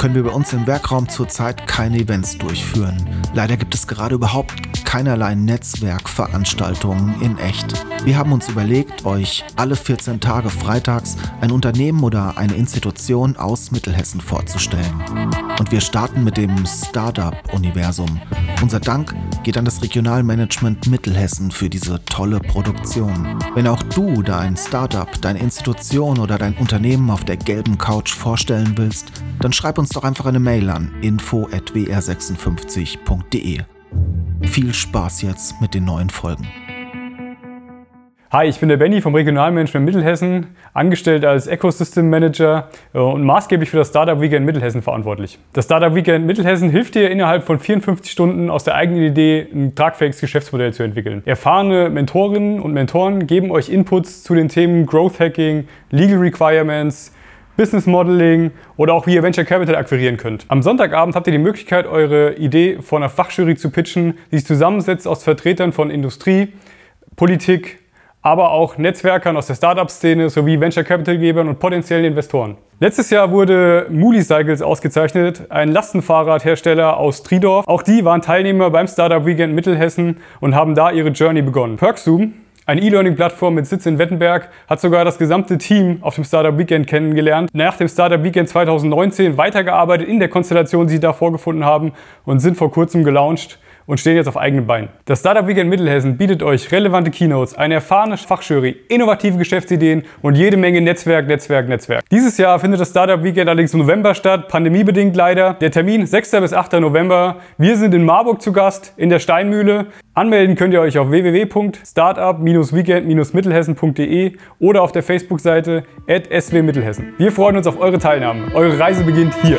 können wir bei uns im Werkraum zurzeit keine Events durchführen. Leider gibt es gerade überhaupt keinerlei Netzwerkveranstaltungen in echt. Wir haben uns überlegt, euch alle 14 Tage freitags ein Unternehmen oder eine Institution aus Mittelhessen vorzustellen. Und wir starten mit dem Startup-Universum. Unser Dank geht an das Regionalmanagement Mittelhessen für diese tolle Produktion. Wenn auch du dein Startup, deine Institution oder dein Unternehmen auf der gelben Couch vorstellen willst, dann schreib uns doch einfach eine Mail an info@wr56.de. Viel Spaß jetzt mit den neuen Folgen. Hi, ich bin der Benny vom Regionalmanagement Mittelhessen, angestellt als Ecosystem Manager äh, und maßgeblich für das Startup Weekend Mittelhessen verantwortlich. Das Startup Weekend Mittelhessen hilft dir innerhalb von 54 Stunden aus der eigenen Idee ein tragfähiges Geschäftsmodell zu entwickeln. Erfahrene Mentorinnen und Mentoren geben euch Inputs zu den Themen Growth Hacking, Legal Requirements, Business Modeling oder auch wie ihr Venture Capital akquirieren könnt. Am Sonntagabend habt ihr die Möglichkeit, eure Idee vor einer Fachjury zu pitchen, die sich zusammensetzt aus Vertretern von Industrie, Politik, aber auch Netzwerkern aus der Startup-Szene sowie Venture Capital-Gebern und potenziellen Investoren. Letztes Jahr wurde Mooley Cycles ausgezeichnet, ein Lastenfahrradhersteller aus Tridorf. Auch die waren Teilnehmer beim Startup Weekend Mittelhessen und haben da ihre Journey begonnen. Perkzoom eine E-Learning-Plattform mit Sitz in Wettenberg hat sogar das gesamte Team auf dem Startup Weekend kennengelernt. Nach dem Startup Weekend 2019 weitergearbeitet in der Konstellation, die sie da vorgefunden haben und sind vor kurzem gelauncht und stehen jetzt auf eigenen Beinen. Das Startup Weekend Mittelhessen bietet euch relevante Keynotes, eine erfahrene Fachjury, innovative Geschäftsideen und jede Menge Netzwerk, Netzwerk, Netzwerk. Dieses Jahr findet das Startup Weekend allerdings im November statt, pandemiebedingt leider. Der Termin 6. bis 8. November. Wir sind in Marburg zu Gast, in der Steinmühle. Anmelden könnt ihr euch auf www.startup-weekend-mittelhessen.de oder auf der Facebook-Seite swmittelhessen. Wir freuen uns auf eure Teilnahme. Eure Reise beginnt hier.